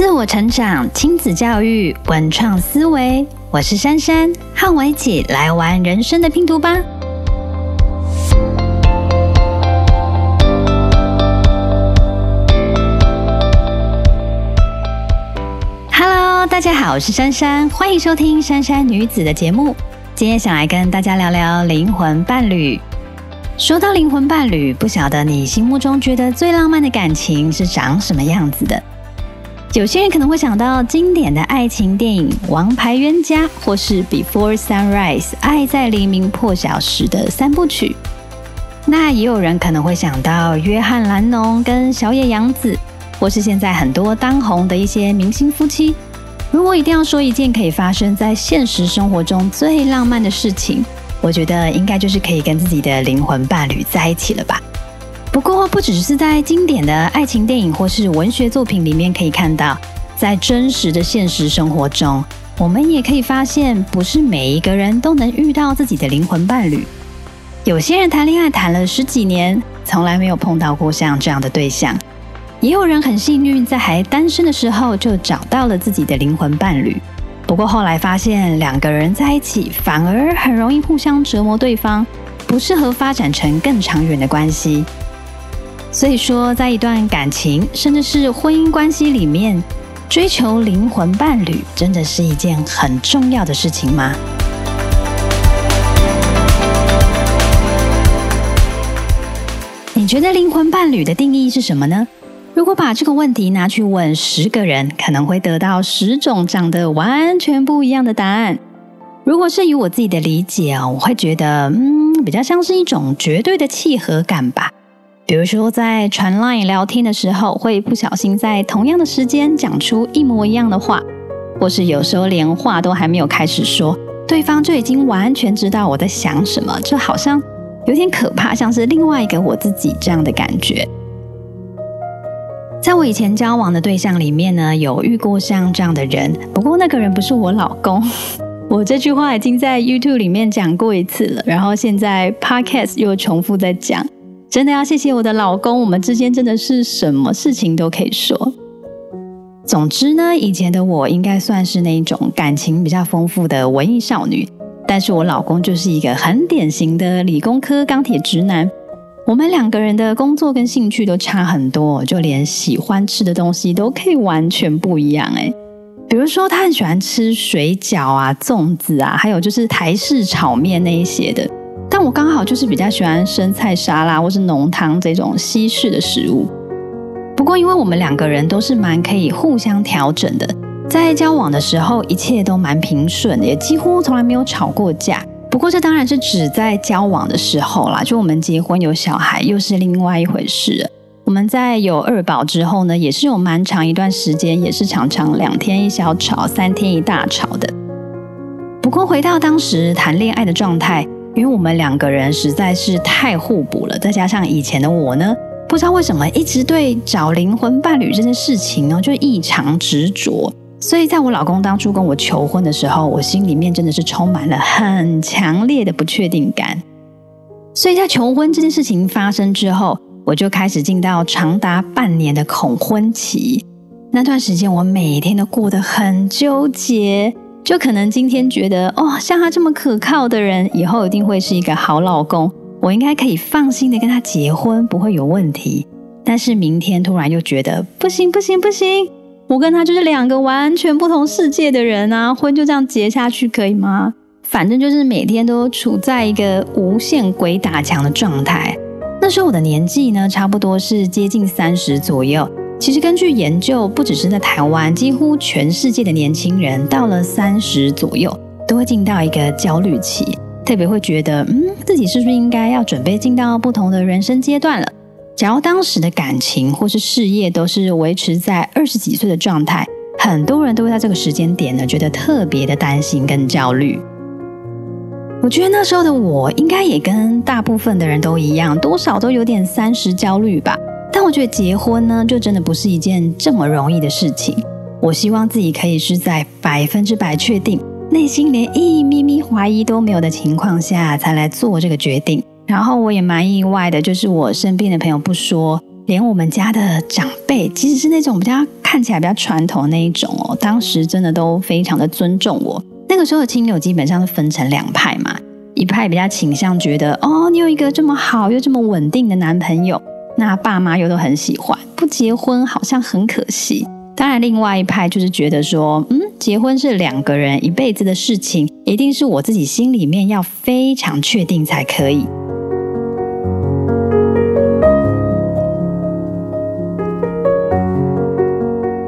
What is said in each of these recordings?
自我成长、亲子教育、文创思维，我是珊珊，和我一起来玩人生的拼图吧。Hello，大家好，我是珊珊，欢迎收听珊珊女子的节目。今天想来跟大家聊聊灵魂伴侣。说到灵魂伴侣，不晓得你心目中觉得最浪漫的感情是长什么样子的？有些人可能会想到经典的爱情电影《王牌冤家》，或是《Before Sunrise》爱在黎明破晓时的三部曲。那也有人可能会想到约翰·兰农跟小野洋子，或是现在很多当红的一些明星夫妻。如果一定要说一件可以发生在现实生活中最浪漫的事情，我觉得应该就是可以跟自己的灵魂伴侣在一起了吧。不过，不只是在经典的爱情电影或是文学作品里面可以看到，在真实的现实生活中，我们也可以发现，不是每一个人都能遇到自己的灵魂伴侣。有些人谈恋爱谈了十几年，从来没有碰到过像这样的对象；也有人很幸运，在还单身的时候就找到了自己的灵魂伴侣。不过后来发现，两个人在一起反而很容易互相折磨对方，不适合发展成更长远的关系。所以说，在一段感情，甚至是婚姻关系里面，追求灵魂伴侣，真的是一件很重要的事情吗？你觉得灵魂伴侣的定义是什么呢？如果把这个问题拿去问十个人，可能会得到十种长得完全不一样的答案。如果是以我自己的理解啊，我会觉得，嗯，比较像是一种绝对的契合感吧。比如说，在传 Line 聊天的时候，会不小心在同样的时间讲出一模一样的话，或是有时候连话都还没有开始说，对方就已经完全知道我在想什么，就好像有点可怕，像是另外一个我自己这样的感觉。在我以前交往的对象里面呢，有遇过像这样的人，不过那个人不是我老公。我这句话已经在 YouTube 里面讲过一次了，然后现在 Podcast 又重复在讲。真的要谢谢我的老公，我们之间真的是什么事情都可以说。总之呢，以前的我应该算是那一种感情比较丰富的文艺少女，但是我老公就是一个很典型的理工科钢铁直男。我们两个人的工作跟兴趣都差很多，就连喜欢吃的东西都可以完全不一样。诶比如说他很喜欢吃水饺啊、粽子啊，还有就是台式炒面那一些的。我刚好就是比较喜欢生菜沙拉或是浓汤这种西式的食物。不过，因为我们两个人都是蛮可以互相调整的，在交往的时候一切都蛮平顺，也几乎从来没有吵过架。不过，这当然是只在交往的时候啦，就我们结婚有小孩又是另外一回事。我们在有二宝之后呢，也是有蛮长一段时间，也是常常两天一小吵，三天一大吵的。不过，回到当时谈恋爱的状态。因为我们两个人实在是太互补了，再加上以前的我呢，不知道为什么一直对找灵魂伴侣这件事情呢就异常执着，所以在我老公当初跟我求婚的时候，我心里面真的是充满了很强烈的不确定感。所以在求婚这件事情发生之后，我就开始进到长达半年的恐婚期。那段时间，我每天都过得很纠结。就可能今天觉得哦，像他这么可靠的人，以后一定会是一个好老公，我应该可以放心的跟他结婚，不会有问题。但是明天突然又觉得不行不行不行，我跟他就是两个完全不同世界的人啊，婚就这样结下去可以吗？反正就是每天都处在一个无限鬼打墙的状态。那时候我的年纪呢，差不多是接近三十左右。其实根据研究，不只是在台湾，几乎全世界的年轻人到了三十左右，都会进到一个焦虑期，特别会觉得，嗯，自己是不是应该要准备进到不同的人生阶段了？假如当时的感情或是事业都是维持在二十几岁的状态，很多人都会在这个时间点呢，觉得特别的担心跟焦虑。我觉得那时候的我，应该也跟大部分的人都一样，多少都有点三十焦虑吧。但我觉得结婚呢，就真的不是一件这么容易的事情。我希望自己可以是在百分之百确定，内心连一咪咪怀疑都没有的情况下，才来做这个决定。然后我也蛮意外的，就是我身边的朋友不说，连我们家的长辈，即使是那种比较看起来比较传统那一种哦，当时真的都非常的尊重我。那个时候的亲友基本上是分成两派嘛，一派比较倾向觉得哦，你有一个这么好又这么稳定的男朋友，那爸妈又都很喜欢，不结婚好像很可惜。当然，另外一派就是觉得说，嗯，结婚是两个人一辈子的事情，一定是我自己心里面要非常确定才可以。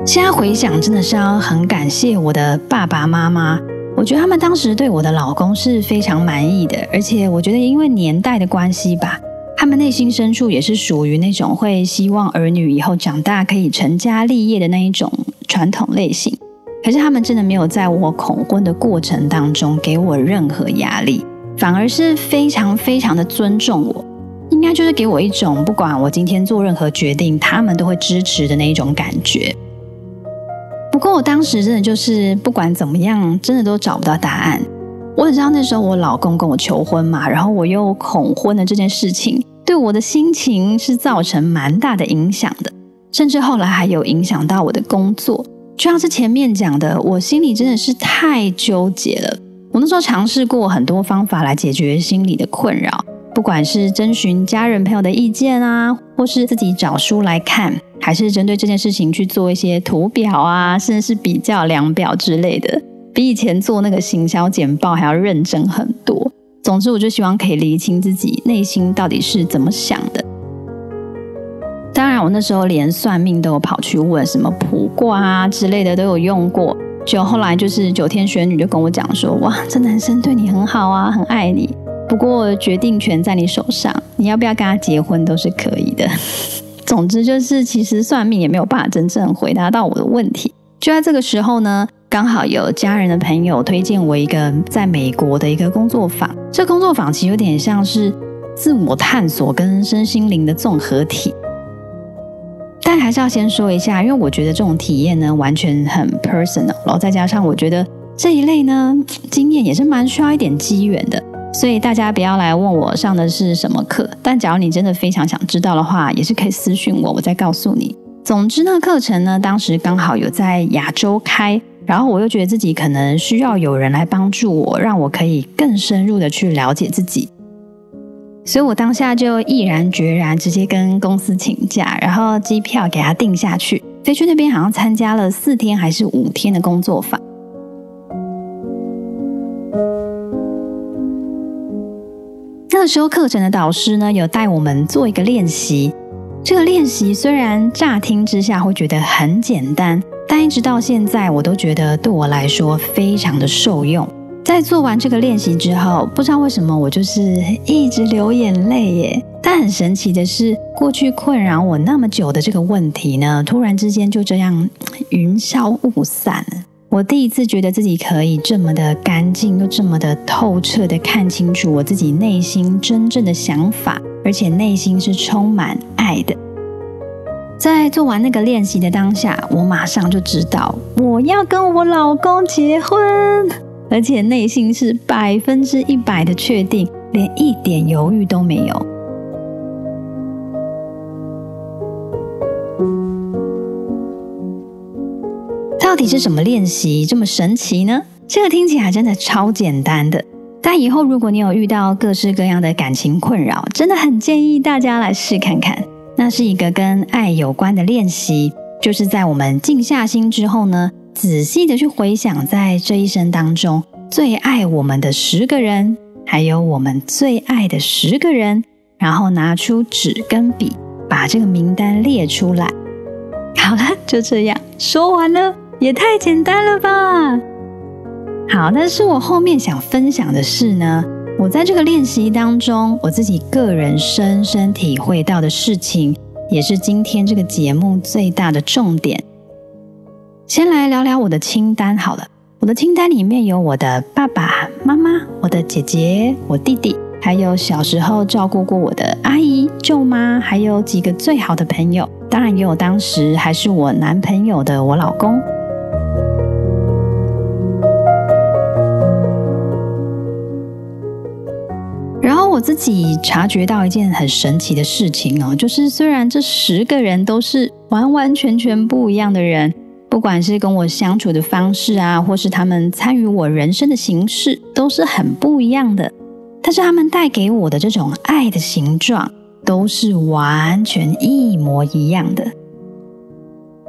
现在回想，真的是要很感谢我的爸爸妈妈。我觉得他们当时对我的老公是非常满意的，而且我觉得因为年代的关系吧，他们内心深处也是属于那种会希望儿女以后长大可以成家立业的那一种传统类型。可是他们真的没有在我恐婚的过程当中给我任何压力，反而是非常非常的尊重我，应该就是给我一种不管我今天做任何决定，他们都会支持的那一种感觉。不过我当时真的就是不管怎么样，真的都找不到答案。我很知道那时候我老公跟我求婚嘛，然后我又恐婚的这件事情，对我的心情是造成蛮大的影响的，甚至后来还有影响到我的工作。就像是前面讲的，我心里真的是太纠结了。我那时候尝试过很多方法来解决心理的困扰。不管是征询家人朋友的意见啊，或是自己找书来看，还是针对这件事情去做一些图表啊，甚至是比较量表之类的，比以前做那个行销简报还要认真很多。总之，我就希望可以理清自己内心到底是怎么想的。当然，我那时候连算命都有跑去问，什么卜卦啊之类的都有用过。就后来就是九天玄女就跟我讲说：“哇，这男生对你很好啊，很爱你。”不过决定权在你手上，你要不要跟他结婚都是可以的。总之就是，其实算命也没有办法真正回答到我的问题。就在这个时候呢，刚好有家人的朋友推荐我一个在美国的一个工作坊。这工作坊其实有点像是自我探索跟身心灵的综合体。但还是要先说一下，因为我觉得这种体验呢，完全很 personal，然后再加上我觉得这一类呢，经验也是蛮需要一点机缘的。所以大家不要来问我上的是什么课，但假如你真的非常想知道的话，也是可以私讯我，我再告诉你。总之呢，课程呢当时刚好有在亚洲开，然后我又觉得自己可能需要有人来帮助我，让我可以更深入的去了解自己，所以我当下就毅然决然直接跟公司请假，然后机票给他订下去，飞去那边好像参加了四天还是五天的工作坊。那时候，课程的导师呢有带我们做一个练习。这个练习虽然乍听之下会觉得很简单，但一直到现在，我都觉得对我来说非常的受用。在做完这个练习之后，不知道为什么我就是一直流眼泪耶。但很神奇的是，过去困扰我那么久的这个问题呢，突然之间就这样云消雾散。我第一次觉得自己可以这么的干净，又这么的透彻的看清楚我自己内心真正的想法，而且内心是充满爱的。在做完那个练习的当下，我马上就知道我要跟我老公结婚，而且内心是百分之一百的确定，连一点犹豫都没有。到底是什么练习这么神奇呢？这个听起来真的超简单的。但以后如果你有遇到各式各样的感情困扰，真的很建议大家来试看看。那是一个跟爱有关的练习，就是在我们静下心之后呢，仔细的去回想在这一生当中最爱我们的十个人，还有我们最爱的十个人，然后拿出纸跟笔，把这个名单列出来。好了，就这样说完了。也太简单了吧！好，但是我后面想分享的是呢，我在这个练习当中，我自己个人深深体会到的事情，也是今天这个节目最大的重点。先来聊聊我的清单好了，我的清单里面有我的爸爸妈妈、我的姐姐、我弟弟，还有小时候照顾过我的阿姨、舅妈，还有几个最好的朋友，当然也有当时还是我男朋友的我老公。我自己察觉到一件很神奇的事情哦，就是虽然这十个人都是完完全全不一样的人，不管是跟我相处的方式啊，或是他们参与我人生的形式，都是很不一样的。但是他们带给我的这种爱的形状，都是完全一模一样的。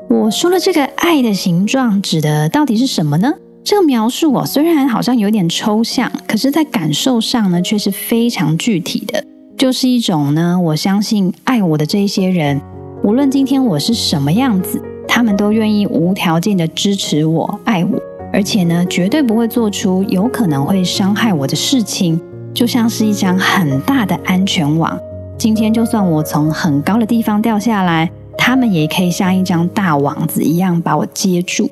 我说了这个爱的形状指的到底是什么呢？这个描述哦，虽然好像有点抽象，可是，在感受上呢，却是非常具体的。就是一种呢，我相信爱我的这一些人，无论今天我是什么样子，他们都愿意无条件的支持我、爱我，而且呢，绝对不会做出有可能会伤害我的事情。就像是一张很大的安全网，今天就算我从很高的地方掉下来。他们也可以像一张大网子一样把我接住，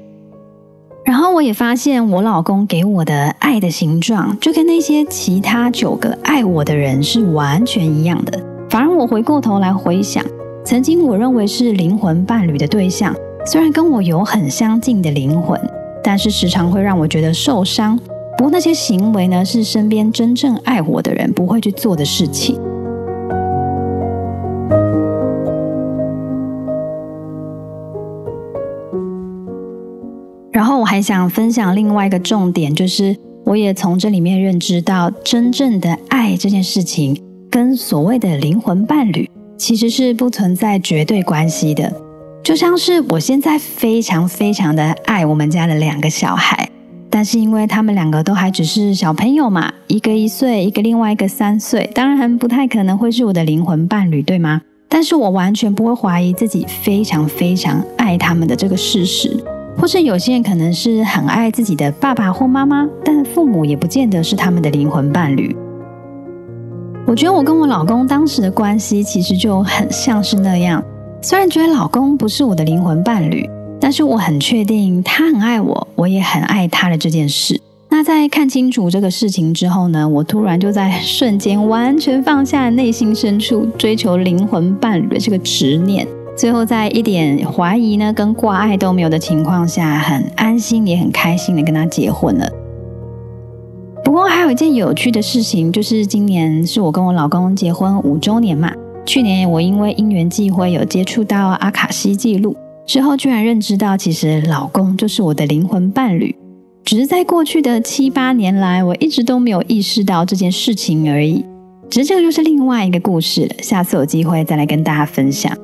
然后我也发现我老公给我的爱的形状，就跟那些其他九个爱我的人是完全一样的。反而我回过头来回想，曾经我认为是灵魂伴侣的对象，虽然跟我有很相近的灵魂，但是时常会让我觉得受伤。不过那些行为呢，是身边真正爱我的人不会去做的事情。还想分享另外一个重点，就是我也从这里面认知到，真正的爱这件事情跟所谓的灵魂伴侣其实是不存在绝对关系的。就像是我现在非常非常的爱我们家的两个小孩，但是因为他们两个都还只是小朋友嘛，一个一岁，一个另外一个三岁，当然不太可能会是我的灵魂伴侣，对吗？但是我完全不会怀疑自己非常非常爱他们的这个事实。或是有些人可能是很爱自己的爸爸或妈妈，但父母也不见得是他们的灵魂伴侣。我觉得我跟我老公当时的关系其实就很像是那样。虽然觉得老公不是我的灵魂伴侣，但是我很确定他很爱我，我也很爱他的这件事。那在看清楚这个事情之后呢，我突然就在瞬间完全放下内心深处追求灵魂伴侣的这个执念。最后，在一点怀疑呢跟挂碍都没有的情况下，很安心也很开心的跟他结婚了。不过，还有一件有趣的事情，就是今年是我跟我老公结婚五周年嘛。去年我因为因缘际会有接触到阿卡西记录之后，居然认知到其实老公就是我的灵魂伴侣，只是在过去的七八年来，我一直都没有意识到这件事情而已。只是这个就是另外一个故事了，下次有机会再来跟大家分享。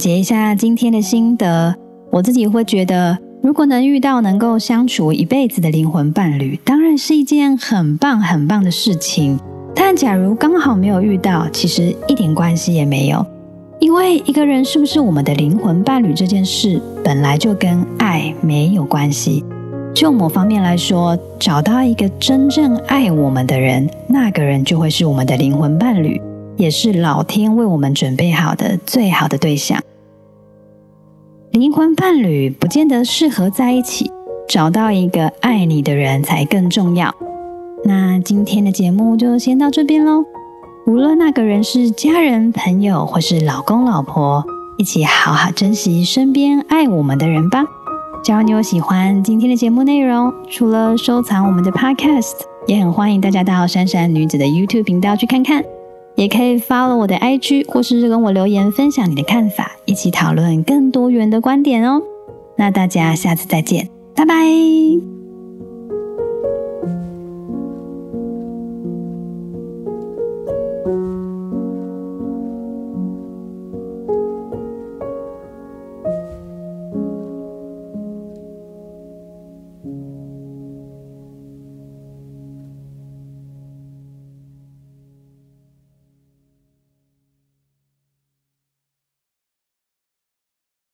结一下今天的心得，我自己会觉得，如果能遇到能够相处一辈子的灵魂伴侣，当然是一件很棒很棒的事情。但假如刚好没有遇到，其实一点关系也没有，因为一个人是不是我们的灵魂伴侣这件事，本来就跟爱没有关系。就某方面来说，找到一个真正爱我们的人，那个人就会是我们的灵魂伴侣。也是老天为我们准备好的最好的对象。灵魂伴侣不见得适合在一起，找到一个爱你的人才更重要。那今天的节目就先到这边喽。无论那个人是家人、朋友，或是老公、老婆，一起好好珍惜身边爱我们的人吧。只要你有喜欢今天的节目内容，除了收藏我们的 Podcast，也很欢迎大家到珊珊女子的 YouTube 频道去看看。也可以 follow 我的 IG，或是跟我留言分享你的看法，一起讨论更多元的观点哦。那大家下次再见，拜拜。